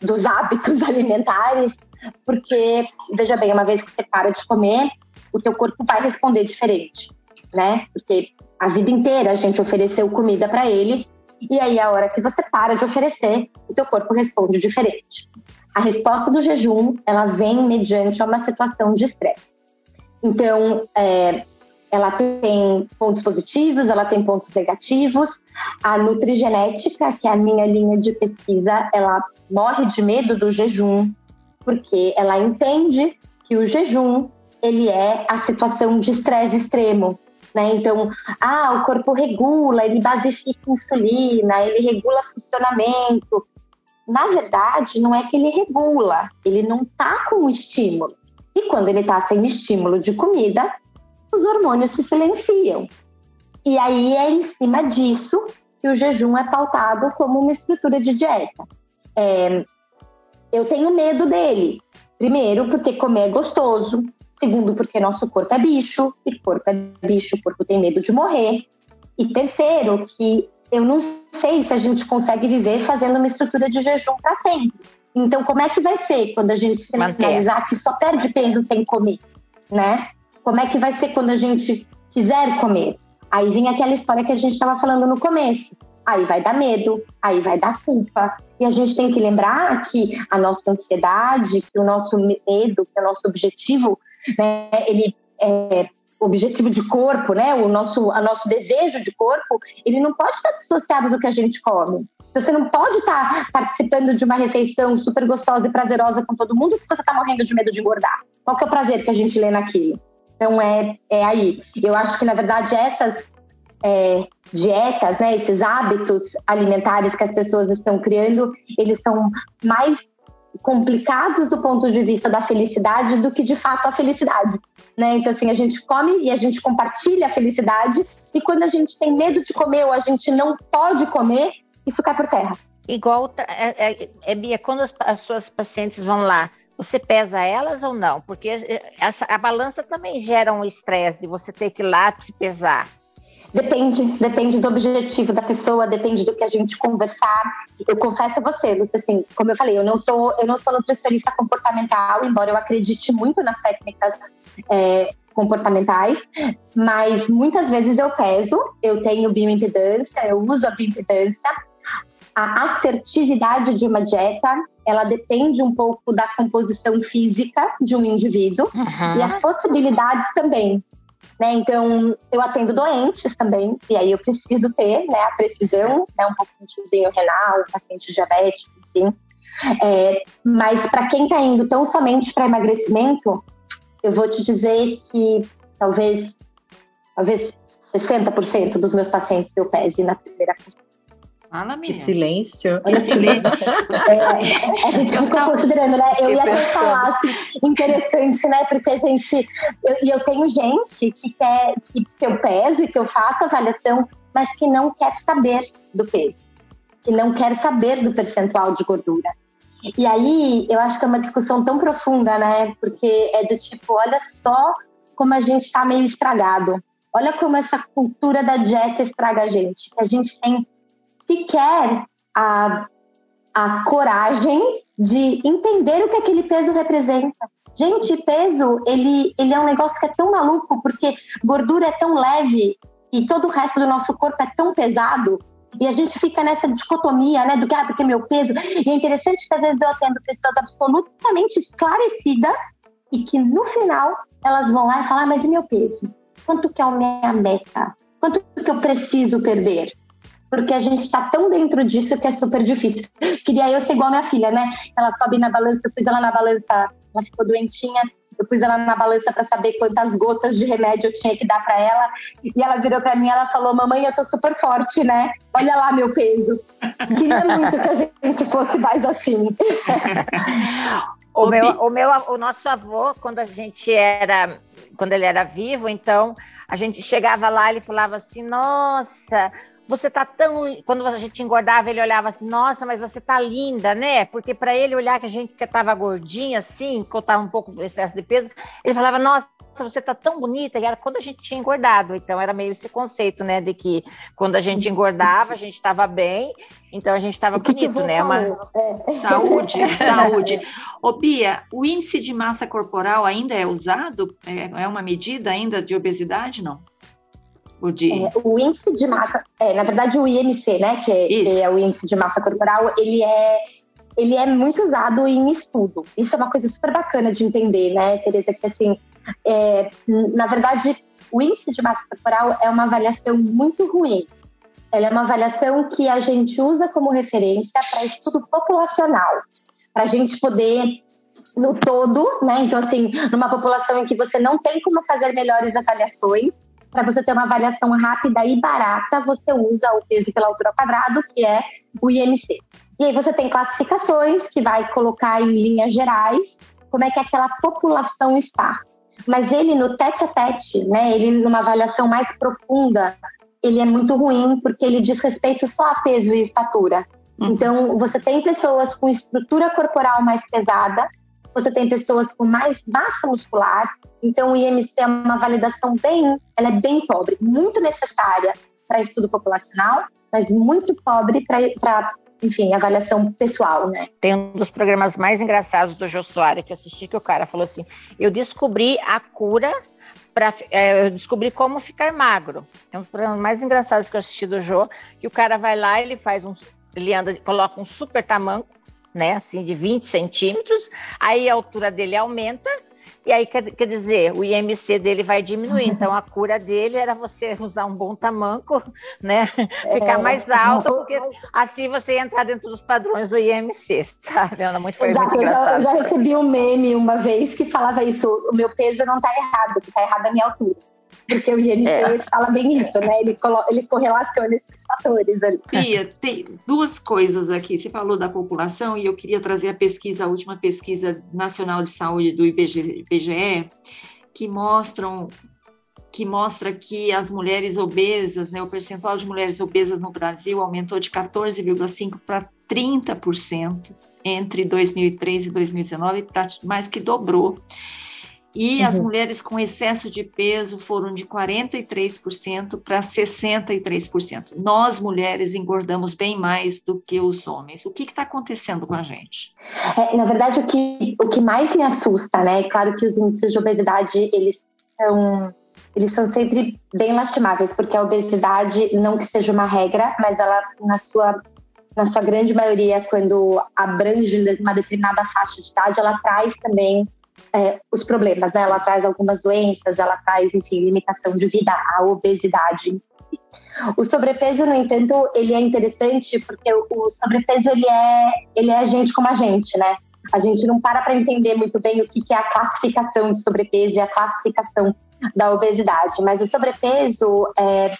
dos hábitos alimentares, porque veja bem, uma vez que você para de comer, o teu corpo vai responder diferente, né? Porque a vida inteira a gente ofereceu comida para ele e aí a hora que você para de oferecer, o teu corpo responde diferente. A resposta do jejum, ela vem mediante uma situação de estresse. Então, é, ela tem pontos positivos, ela tem pontos negativos. A nutrigenética, que é a minha linha de pesquisa, ela morre de medo do jejum, porque ela entende que o jejum ele é a situação de estresse extremo. Né? Então, ah, o corpo regula, ele basifica insulina, ele regula funcionamento. Na verdade, não é que ele regula, ele não está com o estímulo. E quando ele está sem estímulo de comida, os hormônios se silenciam. E aí é em cima disso que o jejum é pautado como uma estrutura de dieta. É, eu tenho medo dele. Primeiro, porque comer é gostoso. Segundo, porque nosso corpo é bicho. E corpo é bicho, o corpo tem medo de morrer. E terceiro, que eu não sei se a gente consegue viver fazendo uma estrutura de jejum para sempre. Então, como é que vai ser quando a gente se analisar que só perde peso sem comer, né? Como é que vai ser quando a gente quiser comer? Aí vem aquela história que a gente estava falando no começo. Aí vai dar medo, aí vai dar culpa. E a gente tem que lembrar que a nossa ansiedade, que o nosso medo, que o nosso objetivo, né, ele é, objetivo de corpo, né, o nosso, a nosso desejo de corpo, ele não pode estar dissociado do que a gente come. Você não pode estar participando de uma refeição super gostosa e prazerosa com todo mundo se você está morrendo de medo de engordar. Qual que é o prazer que a gente lê naquilo? Então é, é aí. Eu acho que, na verdade, essas é, dietas, né, esses hábitos alimentares que as pessoas estão criando, eles são mais complicados do ponto de vista da felicidade do que de fato a felicidade. Né? Então, assim, a gente come e a gente compartilha a felicidade, e quando a gente tem medo de comer ou a gente não pode comer, isso cai por terra. Igual, é, é, é, Bia, quando as, as, suas pacientes vão lá, você pesa elas ou não? Porque essa, a balança também gera um estresse de você ter que ir lá se pesar. Depende, depende do objetivo da pessoa, depende do que a gente conversar. Eu confesso a você, você assim, como eu falei, eu não sou, eu não sou nutricionista comportamental, embora eu acredite muito nas técnicas é, comportamentais, mas muitas vezes eu peso, eu tenho bioimpedância, eu uso a bioimpedância. A assertividade de uma dieta, ela depende um pouco da composição física de um indivíduo uhum. e as possibilidades também. Né? Então, eu atendo doentes também, e aí eu preciso ter né, a precisão, né, um pacientezinho renal, um paciente diabético, enfim. É, mas para quem está indo tão somente para emagrecimento, eu vou te dizer que talvez, talvez 60% dos meus pacientes eu pese na primeira consulta. Fala, Que silêncio. Olha que é, a gente ficou considerando, né? Eu ia até falar assim, interessante, né? Porque a gente. E eu, eu, tenho gente que quer que, que eu peso e que eu faço avaliação, mas que não quer saber do peso, que não quer saber do percentual de gordura. E aí eu acho que é uma discussão tão profunda, né? Porque é do tipo, olha só como a gente está meio estragado. Olha como essa cultura da dieta estraga a gente. A gente tem sequer a, a coragem de entender o que aquele peso representa. Gente, peso, ele, ele é um negócio que é tão maluco, porque gordura é tão leve e todo o resto do nosso corpo é tão pesado. E a gente fica nessa dicotomia, né, do que, ah, porque meu peso. E é interessante que às vezes eu atendo pessoas absolutamente esclarecidas e que no final elas vão lá e falam, ah, mas e meu peso? Quanto que é a minha meta? Quanto que eu preciso perder? Porque a gente está tão dentro disso que é super difícil. Queria eu ser igual minha filha, né? Ela sobe na balança, eu pus ela na balança, ela ficou doentinha, eu pus ela na balança para saber quantas gotas de remédio eu tinha que dar para ela. E ela virou para mim, ela falou: "Mamãe, eu tô super forte, né? Olha lá meu peso". Queria muito que a gente fosse mais assim. o meu, o meu, o nosso avô, quando a gente era, quando ele era vivo, então a gente chegava lá, ele falava assim: "Nossa, você tá tão. Quando a gente engordava, ele olhava assim, nossa, mas você tá linda, né? Porque para ele olhar que a gente que tava gordinha, assim, que eu tava um pouco com excesso de peso, ele falava, nossa, você tá tão bonita, e era quando a gente tinha engordado. Então era meio esse conceito, né? De que quando a gente engordava, a gente estava bem, então a gente estava bonito, né? Uma... É. Saúde, saúde. Ô, Bia, o índice de massa corporal ainda é usado? É, é uma medida ainda de obesidade, não? O, de... É, o índice de massa, é, na verdade o IMC, né, que é, que é, o índice de massa corporal, ele é ele é muito usado em estudo. Isso é uma coisa super bacana de entender, né, Tereza, que assim, é, na verdade, o índice de massa corporal é uma avaliação muito ruim. Ela é uma avaliação que a gente usa como referência para estudo populacional, para a gente poder no todo, né? Então, assim, numa população em que você não tem como fazer melhores avaliações, para você ter uma avaliação rápida e barata, você usa o peso pela altura ao quadrado, que é o IMC. E aí você tem classificações que vai colocar em linhas gerais como é que aquela população está. Mas ele no tete a tete, né, ele numa avaliação mais profunda, ele é muito ruim porque ele diz respeito só a peso e estatura. Uhum. Então, você tem pessoas com estrutura corporal mais pesada, você tem pessoas com mais massa muscular, então, o IMC é uma validação bem, ela é bem pobre, muito necessária para estudo populacional, mas muito pobre para enfim, avaliação pessoal, né? Tem um dos programas mais engraçados do Jô Soares que assisti que o cara falou assim: eu descobri a cura para é, eu descobri como ficar magro. É um dos programas mais engraçados que eu assisti do Jô, que o cara vai lá, ele faz um, ele anda, coloca um super tamanco, né, assim de 20 centímetros, aí a altura dele aumenta e aí, quer, quer dizer, o IMC dele vai diminuir. Então, a cura dele era você usar um bom tamanco, né? Ficar é, mais alto, porque assim você entrar dentro dos padrões do IMC, sabe? Era muito, foi muito engraçado. Eu já, já recebi um meme uma vez que falava isso: o meu peso não está errado, o que está errado é a minha altura. Porque o INC é. fala bem isso, né? Ele, ele correlaciona esses fatores ali. Pia, tem duas coisas aqui. Você falou da população e eu queria trazer a pesquisa, a última pesquisa nacional de saúde do IBGE, que mostram que mostra que as mulheres obesas, né, o percentual de mulheres obesas no Brasil aumentou de 14,5% para 30% entre 2003 e 2019, mais que dobrou. E uhum. as mulheres com excesso de peso foram de 43% para 63%. Nós, mulheres, engordamos bem mais do que os homens. O que está acontecendo com a gente? É, na verdade, o que, o que mais me assusta, né? É claro que os índices de obesidade, eles são, eles são sempre bem lastimáveis, porque a obesidade, não que seja uma regra, mas ela, na sua na sua grande maioria, quando abrange uma determinada faixa de idade, ela traz também é, os problemas, né? Ela traz algumas doenças, ela traz, enfim, limitação de vida, a obesidade em si. O sobrepeso, no entanto, ele é interessante porque o sobrepeso ele é, ele é gente como a gente, né? A gente não para para entender muito bem o que é a classificação de sobrepeso e a classificação da obesidade, mas o sobrepeso é,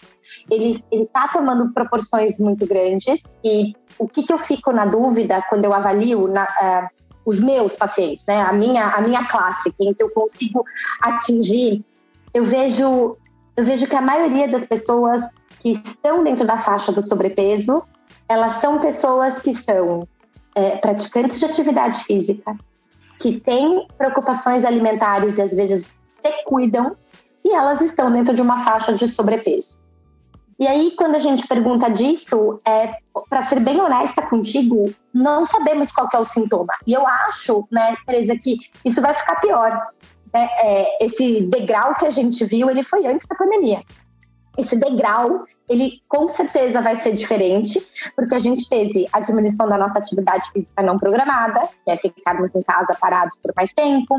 ele está tomando proporções muito grandes e o que, que, eu fico na dúvida quando eu avalio na, uh, os meus pacientes, né? A minha, a minha classe, quem que eu consigo atingir, eu vejo, eu vejo que a maioria das pessoas que estão dentro da faixa do sobrepeso, elas são pessoas que são é, praticantes de atividade física, que têm preocupações alimentares e às vezes se cuidam, e elas estão dentro de uma faixa de sobrepeso. E aí, quando a gente pergunta disso, é, para ser bem honesta contigo, não sabemos qual é o sintoma. E eu acho, né, Tereza, que isso vai ficar pior. É, é, esse degrau que a gente viu, ele foi antes da pandemia. Esse degrau, ele com certeza vai ser diferente, porque a gente teve a diminuição da nossa atividade física não programada, que é ficarmos em casa parados por mais tempo.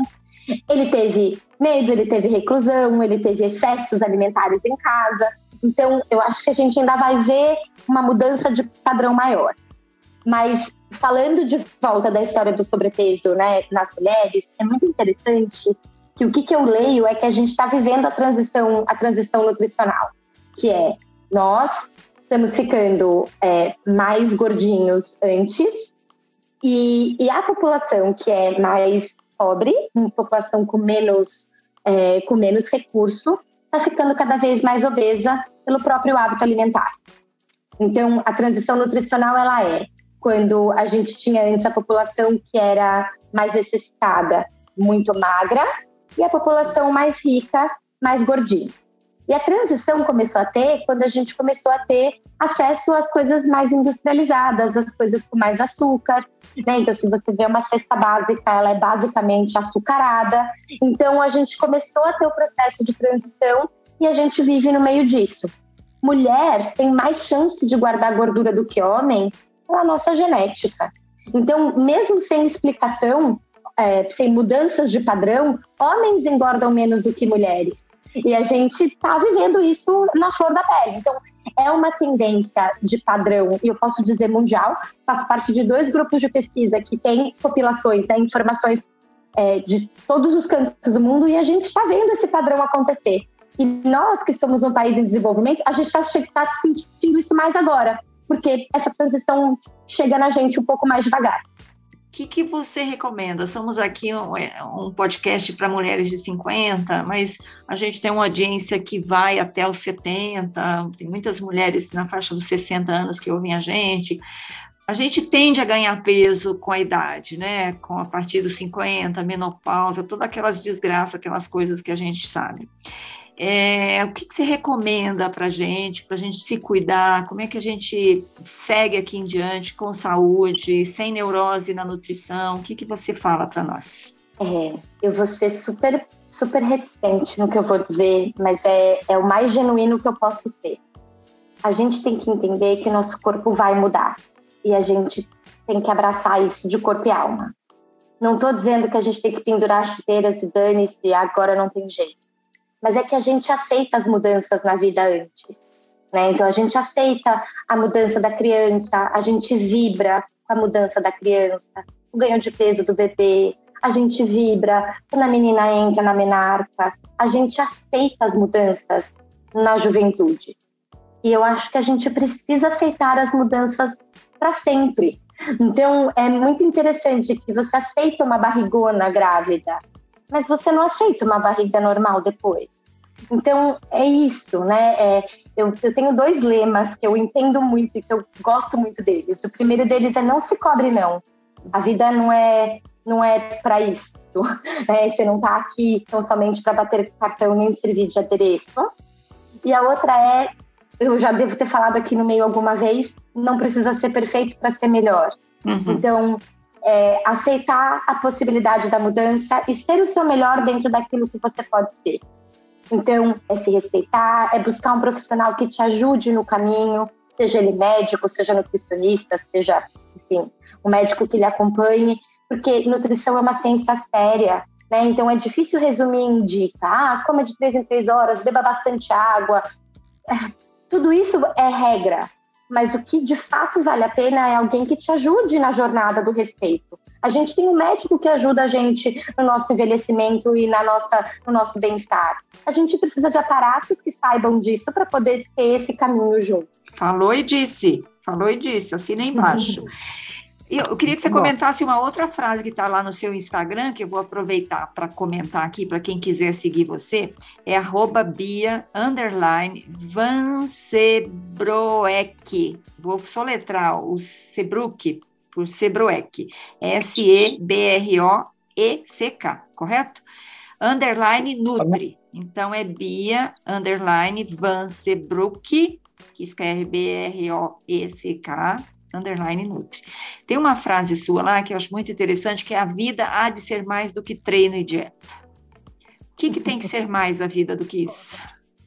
Ele teve medo, ele teve reclusão, ele teve excessos alimentares em casa. Então, eu acho que a gente ainda vai ver uma mudança de padrão maior. Mas falando de volta da história do sobrepeso né, nas mulheres, é muito interessante que o que, que eu leio é que a gente está vivendo a transição, a transição nutricional, que é nós estamos ficando é, mais gordinhos antes e, e, a população que é mais pobre, uma população com menos, é, com menos recurso, está ficando cada vez mais obesa pelo próprio hábito alimentar. Então, a transição nutricional ela é quando a gente tinha antes a população que era mais necessitada, muito magra, e a população mais rica, mais gordinha. E a transição começou a ter quando a gente começou a ter acesso às coisas mais industrializadas, às coisas com mais açúcar. Né? Então, se você vê uma cesta básica, ela é basicamente açucarada. Então, a gente começou a ter o processo de transição e a gente vive no meio disso. Mulher tem mais chance de guardar gordura do que homem pela nossa genética. Então, mesmo sem explicação, é, sem mudanças de padrão, homens engordam menos do que mulheres. E a gente está vivendo isso na flor da pele. Então, é uma tendência de padrão, e eu posso dizer mundial, faço parte de dois grupos de pesquisa que têm populações, né, informações é, de todos os cantos do mundo, e a gente está vendo esse padrão acontecer. E nós, que somos um país em desenvolvimento, a gente está tá sentindo isso mais agora, porque essa transição chega na gente um pouco mais devagar que, que você recomenda? Somos aqui um, é, um podcast para mulheres de 50, mas a gente tem uma audiência que vai até os 70, tem muitas mulheres na faixa dos 60 anos que ouvem a gente. A gente tende a ganhar peso com a idade, né? Com a partir dos 50, menopausa, todas aquelas desgraças, aquelas coisas que a gente sabe. É, o que, que, você recomenda para a gente, para a gente se cuidar? Como é que a gente segue aqui em diante com saúde, sem neurose na nutrição? O que, que você fala para nós? É, eu vou ser super, super reticente no que eu vou dizer, mas é, é o mais genuíno que eu posso ser. A gente tem que entender que nosso corpo vai mudar e a gente tem que abraçar isso de corpo e alma. Não estou dizendo que a gente tem que pendurar chuteiras e dane-se, agora não tem jeito mas é que a gente aceita as mudanças na vida antes. Né? Então a gente aceita a mudança da criança, a gente vibra com a mudança da criança, o ganho de peso do bebê, a gente vibra quando a menina entra na menarca, a gente aceita as mudanças na juventude. E eu acho que a gente precisa aceitar as mudanças para sempre. Então é muito interessante que você aceita uma barrigona grávida, mas você não aceita uma barriga normal depois. Então, é isso, né? É, eu, eu, tenho dois lemas que eu entendo muito e que eu gosto muito deles. O primeiro deles é não se cobre, não. A vida não é não é para isso. Né? Você não está aqui tão somente para bater cartão nem servir de adereço. E a outra é, eu já devo ter falado aqui no meio alguma vez, não precisa ser perfeito para ser melhor. Uhum. Então, é, aceitar a possibilidade da mudança e ser o seu melhor dentro daquilo que você pode ser. Então, é se respeitar, é buscar um profissional que te ajude no caminho, seja ele médico, seja nutricionista, seja, enfim, um médico que lhe acompanhe, porque nutrição é uma ciência séria. Né? Então é difícil resumir em dica. Ah, coma de três em três horas, beba bastante água. É, tudo isso é regra, mas o que de fato vale a pena é alguém que te ajude na jornada do respeito. A gente tem um médico que ajuda a gente no nosso envelhecimento e na nossa, no nosso bem-estar. A gente precisa de aparatos que saibam disso para poder ter esse caminho junto. Falou e disse, falou e disse, assina embaixo. Eu queria que você comentasse uma outra frase que está lá no seu Instagram, que eu vou aproveitar para comentar aqui para quem quiser seguir você. É arroba Bia underline Vansebroek. Vou soletrar o Sebruck por Sebroek. S-E-B-R-O-E-C-K, correto? Underline Nutri. Então é Bia underline Vansebruck, que escreve B-R-O-E-C-K underline Nutri. Tem uma frase sua lá que eu acho muito interessante, que é a vida há de ser mais do que treino e dieta. O que, que tem que ser mais a vida do que isso?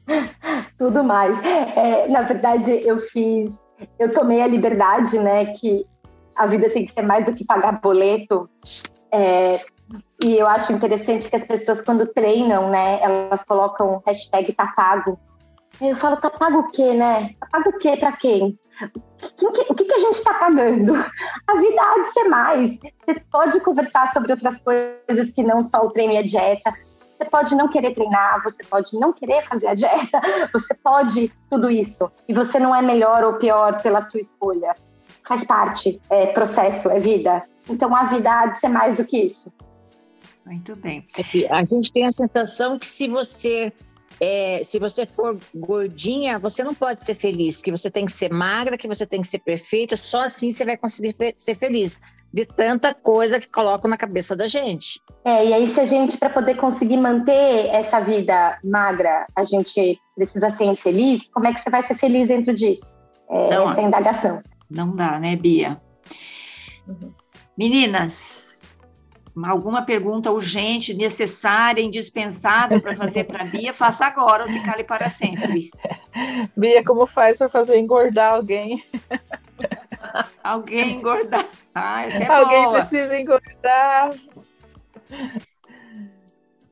Tudo mais. É, na verdade, eu fiz, eu tomei a liberdade, né, que a vida tem que ser mais do que pagar boleto. É, e eu acho interessante que as pessoas, quando treinam, né, elas colocam hashtag tá pago. Eu falo, tá pago o quê, né? Tá pago o quê para quem? O que, que a gente está pagando? A vida há de ser mais. Você pode conversar sobre outras coisas que não só o treino e a dieta. Você pode não querer treinar, você pode não querer fazer a dieta, você pode tudo isso. E você não é melhor ou pior pela tua escolha. Faz parte, é processo, é vida. Então a vida há de ser mais do que isso. Muito bem. É a gente tem a sensação que se você é, se você for gordinha, você não pode ser feliz, que você tem que ser magra, que você tem que ser perfeita, só assim você vai conseguir ser feliz. De tanta coisa que colocam na cabeça da gente. É, e aí se a gente, para poder conseguir manter essa vida magra, a gente precisa ser infeliz, como é que você vai ser feliz dentro disso? É, não, essa é a indagação. Não dá, né, Bia? Uhum. Meninas, alguma pergunta urgente, necessária, indispensável para fazer para a Bia, faça agora ou se cale para sempre. Bia, como faz para fazer engordar alguém? alguém engordar. Ah, essa é alguém boa. precisa engordar.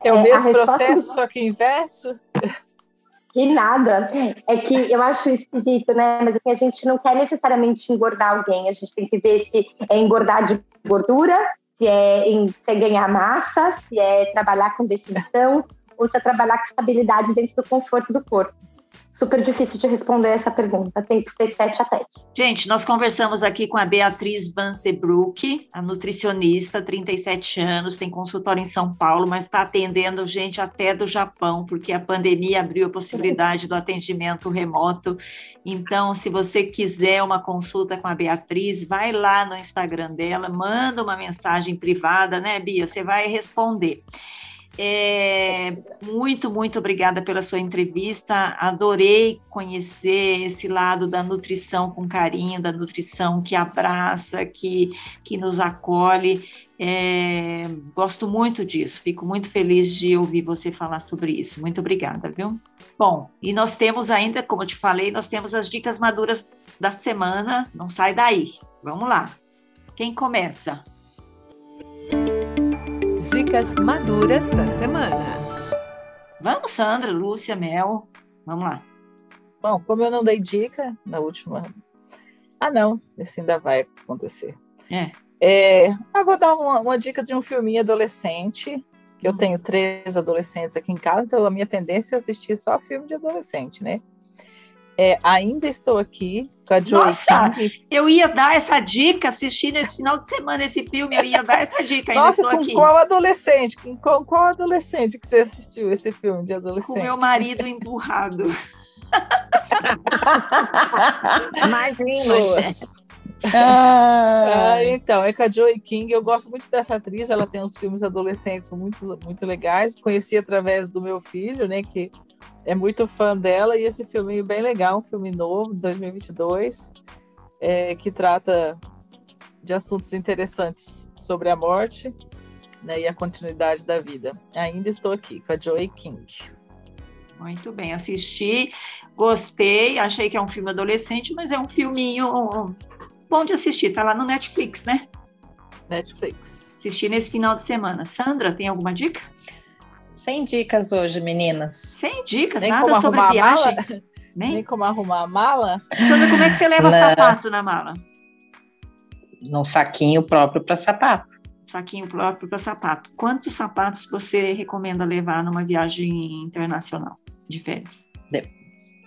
É, é o mesmo processo, só que inverso? E nada. É que eu acho esquisito, né? Mas assim, a gente não quer necessariamente engordar alguém. A gente tem que ver se é engordar de gordura se é em se é ganhar massa, se é trabalhar com definição, ou se é trabalhar com estabilidade dentro do conforto do corpo. Super difícil de responder essa pergunta, tem que ser tete a tete. Gente, nós conversamos aqui com a Beatriz Vansebruck, a nutricionista, 37 anos, tem consultório em São Paulo, mas está atendendo gente até do Japão, porque a pandemia abriu a possibilidade do atendimento remoto. Então, se você quiser uma consulta com a Beatriz, vai lá no Instagram dela, manda uma mensagem privada, né, Bia? Você vai responder. É, muito, muito obrigada pela sua entrevista. Adorei conhecer esse lado da nutrição com carinho, da nutrição que abraça, que, que nos acolhe. É, gosto muito disso, fico muito feliz de ouvir você falar sobre isso. Muito obrigada, viu? Bom, e nós temos ainda, como eu te falei, nós temos as dicas maduras da semana. Não sai daí. Vamos lá. Quem começa? Dicas maduras da semana. Vamos, Sandra, Lúcia, Mel. Vamos lá. Bom, como eu não dei dica na última. Ah, não, isso ainda vai acontecer. É. é eu vou dar uma, uma dica de um filminho adolescente, que eu tenho três adolescentes aqui em casa, então a minha tendência é assistir só filme de adolescente, né? É, ainda estou aqui com a Joy Nossa, King. eu ia dar essa dica assistindo esse final de semana esse filme, eu ia dar essa dica, ainda Nossa, estou com aqui. qual adolescente? Com qual, qual, adolescente que você assistiu esse filme de adolescente? Com meu marido emburrado. Imagina. Ah. ah, então, é com a Joey King. Eu gosto muito dessa atriz. Ela tem uns filmes adolescentes muito, muito legais. Conheci através do meu filho, né? Que é muito fã dela e esse filme é bem legal, um filme novo, 2022, é, que trata de assuntos interessantes sobre a morte né, e a continuidade da vida. Ainda estou aqui com a Joey King. Muito bem, assisti, gostei, achei que é um filme adolescente, mas é um filminho bom de assistir, tá lá no Netflix, né? Netflix. assistir nesse final de semana. Sandra, tem alguma dica? Sem dicas hoje, meninas. Sem dicas, Nem nada sobre viagem. Nem? Nem como arrumar a mala? Sandra, como é que você leva Não. sapato na mala? Num saquinho próprio para sapato. Saquinho próprio para sapato. Quantos sapatos você recomenda levar numa viagem internacional de férias?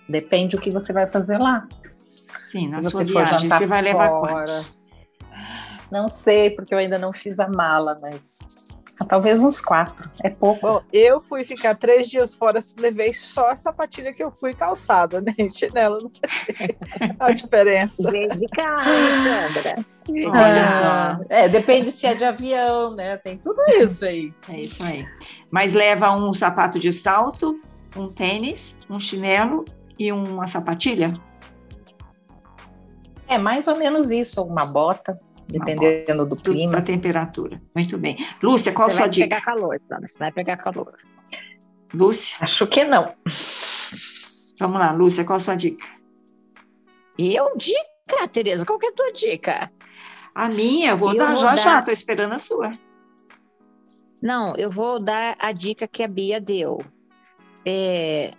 Depende do que você vai fazer lá. Sim, na Se sua viagem, você vai levar fora. quantos? Não sei, porque eu ainda não fiz a mala, mas talvez uns quatro. É pouco. Bom, eu fui ficar três dias fora, levei só a sapatilha que eu fui calçada, né? Chinelo não a diferença. Vem de carro, Sandra. Olha Ah, só. É, depende se é de avião, né? Tem tudo isso aí. É isso aí. Mas leva um sapato de salto, um tênis, um chinelo e uma sapatilha? É mais ou menos isso, uma bota, dependendo do Tudo clima. para temperatura. Muito bem. Lúcia, qual a Você sua vai dica? pegar calor, Sandra. Você vai pegar calor. Lúcia, Acho que não. vamos lá, Lúcia, qual a sua dica? E eu, dica, Tereza, qual que é a tua dica? A minha, eu vou Eu dar vou já dar- já, estou esperando a sua. Não, eu vou dar a dica que a Bia deu. É,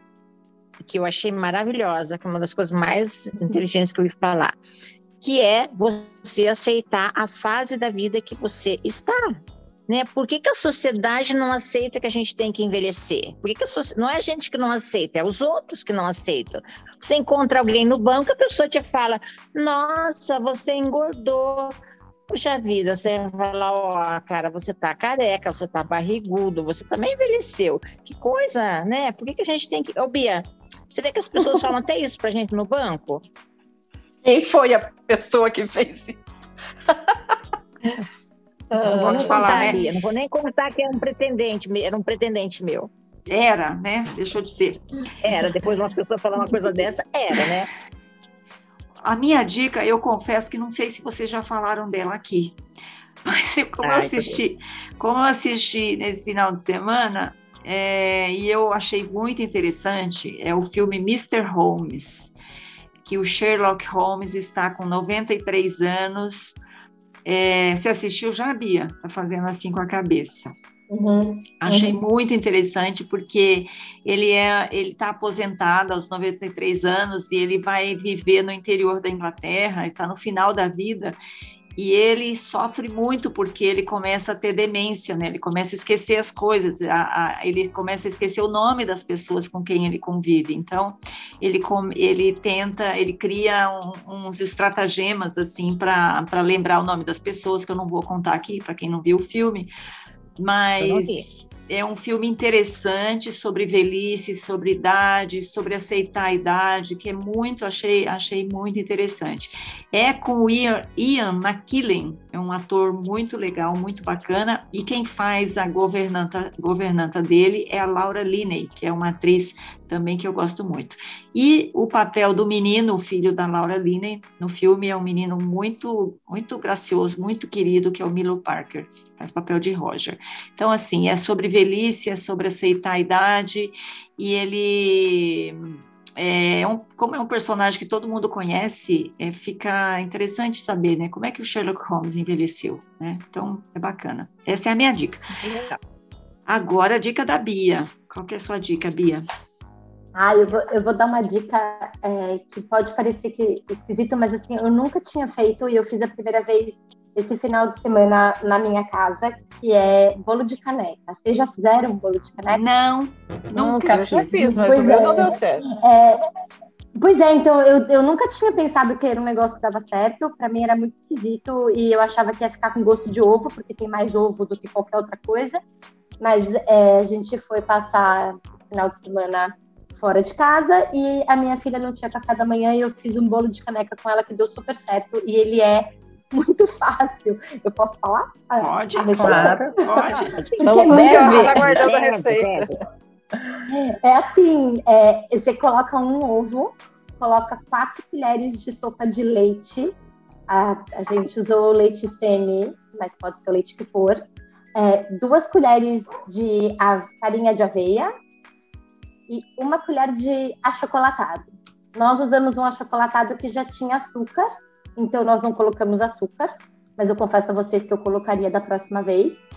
que eu achei maravilhosa, que é uma das coisas mais inteligentes que eu ouvi falar. Que é você aceitar a fase da vida que você está. Né? Por que, que a sociedade não aceita que a gente tem que envelhecer? Por que que soci- Não é a gente que não aceita, é os outros que não aceitam. Você encontra alguém no banco, a pessoa te fala: Nossa, você engordou. Puxa vida, você vai lá, ó, cara, você tá careca, você tá barrigudo, você também envelheceu. Que coisa, né? Por que, que a gente tem que. Ô, Bia, você vê que as pessoas falam até isso pra gente no banco? Quem foi a pessoa que fez isso? Não vou Não falar, né? Não vou nem contar que é um pretendente, era um pretendente meu. Era, né? Deixou de ser. Era, depois uma pessoa falar uma coisa dessa, era, né? A minha dica, eu confesso que não sei se vocês já falaram dela aqui. Mas eu- como eu Ai, assisti, como eu assisti nesse final de semana, é, e eu achei muito interessante, é o filme Mr. Holmes, que o Sherlock Holmes está com 93 anos. É, você assistiu já, Bia? Tá fazendo assim com a cabeça. Uhum. Achei muito interessante porque ele é ele está aposentado aos 93 anos e ele vai viver no interior da Inglaterra, está no final da vida e ele sofre muito porque ele começa a ter demência, né? Ele começa a esquecer as coisas, a- a- ele começa a esquecer o nome das pessoas com quem ele convive. Então ele ele tenta, ele cria um- uns estratagemas assim para lembrar o nome das pessoas que eu não vou contar aqui para quem não viu o filme. Mas. É um filme interessante sobre velhice, sobre idade, sobre aceitar a idade, que é muito, achei, achei muito interessante. É com o Ian, Ian McKellen, é um ator muito legal, muito bacana, e quem faz a governanta, governanta dele é a Laura Linney, que é uma atriz também que eu gosto muito. E o papel do menino, filho da Laura Linney, no filme é um menino muito, muito gracioso, muito querido, que é o Milo Parker, faz papel de Roger. Então, assim, é sobre velhice, é sobre aceitar a idade, e ele, é um, como é um personagem que todo mundo conhece, é, fica interessante saber, né, como é que o Sherlock Holmes envelheceu, né? Então, é bacana. Essa é a minha dica. Legal. Agora, a dica da Bia. Qual que é a sua dica, Bia? Ah, eu vou, eu vou dar uma dica é, que pode parecer que esquisito, mas assim, eu nunca tinha feito e eu fiz a primeira vez esse final de semana na minha casa, que é bolo de caneca. Vocês já fizeram um bolo de caneca? Não, nunca. Eu já fiz. mas Pois o meu é. não deu certo. É, pois é, então eu, eu nunca tinha pensado que era um negócio que dava certo. Para mim era muito esquisito e eu achava que ia ficar com gosto de ovo, porque tem mais ovo do que qualquer outra coisa. Mas é, a gente foi passar o final de semana fora de casa e a minha filha não tinha café da manhã e eu fiz um bolo de caneca com ela que deu super certo e ele é muito fácil. Eu posso falar? Ah, Pode, a receita? Claro. pode. Estamos Deve, ansiosos aguardando a receita. deve. É assim, é, você coloca um ovo, coloca quatro colheres de sopa de leite. A, a gente usou leite semi, mas pode ser o leite que for. É, duas colheres de a- farinha de aveia e uma colher de achocolatado. Nós usamos um achocolatado que já tinha açúcar, então nós não colocamos açúcar. mas eu confesso a vocês que eu colocaria da próxima vez.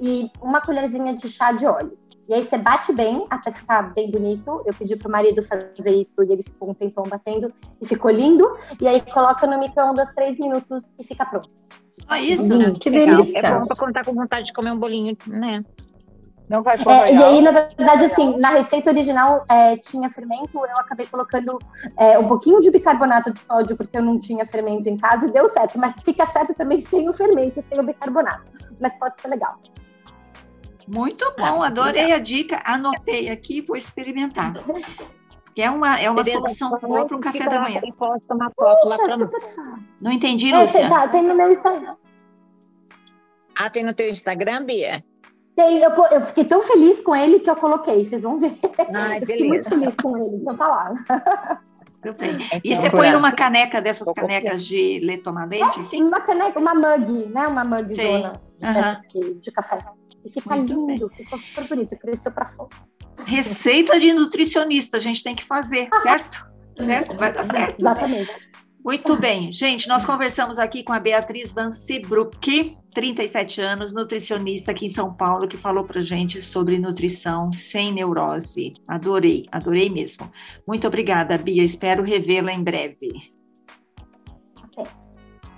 E uma colherzinha de chá de óleo. E aí você bate bem até ficar bem bonito. Eu pedi pro marido fazer isso e ele ficou um tempão batendo e ficou lindo. E aí coloca no micro-ondas três minutos e fica pronto. Ah, isso? Hum, que delícia. É bom pra quando tá com vontade de comer um bolinho, né? Não vai pôr É, e aí, na verdade, assim, na receita original é, tinha fermento, eu acabei colocando é, um pouquinho de bicarbonato de sódio, porque eu não tinha fermento em casa, e deu certo. Mas fica certo também sem o fermento, sem o bicarbonato. Mas pode ser legal. Muito bom, adorei a dica, anotei aqui, vou experimentar. Que é uma, é uma Beleza, solução boa para um café da manhã. Posta uma foto lá pra nós. Não entendi, É, Lúcia. tá, tem no meu Instagram. Ah, tem no teu Instagram, Bia? Tem, eu, eu fiquei tão feliz com ele que eu coloquei, vocês vão ver. Ai, eu fiquei muito feliz com ele, então tá lá. Bem. Então, E você procurar. põe numa caneca dessas copiar. canecas de le- tomar leite, sim? Uma caneca, uma mug, né? Uma mug zona Aham. de, café. E fica Muito lindo, ficou super bonito, cresceu pra fora. Receita de nutricionista, a gente tem que fazer, certo? Certo? Vai dar certo. Exatamente. Muito bem. Gente, nós conversamos aqui com a Beatriz Van Seebruck, 37 anos, nutricionista aqui em São Paulo, que falou pra gente sobre nutrição sem neurose. Adorei, adorei mesmo. Muito obrigada, Bia. Espero revê-la em breve.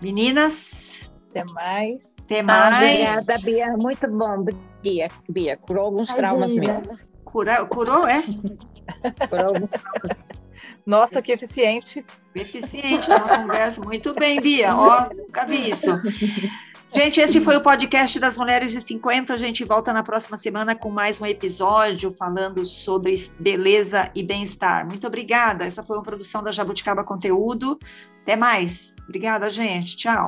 Meninas, Até mais. até Ah, mais. Obrigada, Bia. Muito bom, Bia. Bia, curou alguns traumas Imagina. meus. Cura- curou, é? Curou alguns traumas. Nossa, que eficiente. Eficiente na conversa. Muito bem, Bia. Ó, nunca vi isso. Gente, esse foi o podcast das Mulheres de 50. A gente volta na próxima semana com mais um episódio falando sobre beleza e bem-estar. Muito obrigada. Essa foi uma produção da Jabuticaba Conteúdo. Até mais. Obrigada, gente. Tchau.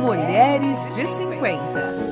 Mulheres de 50.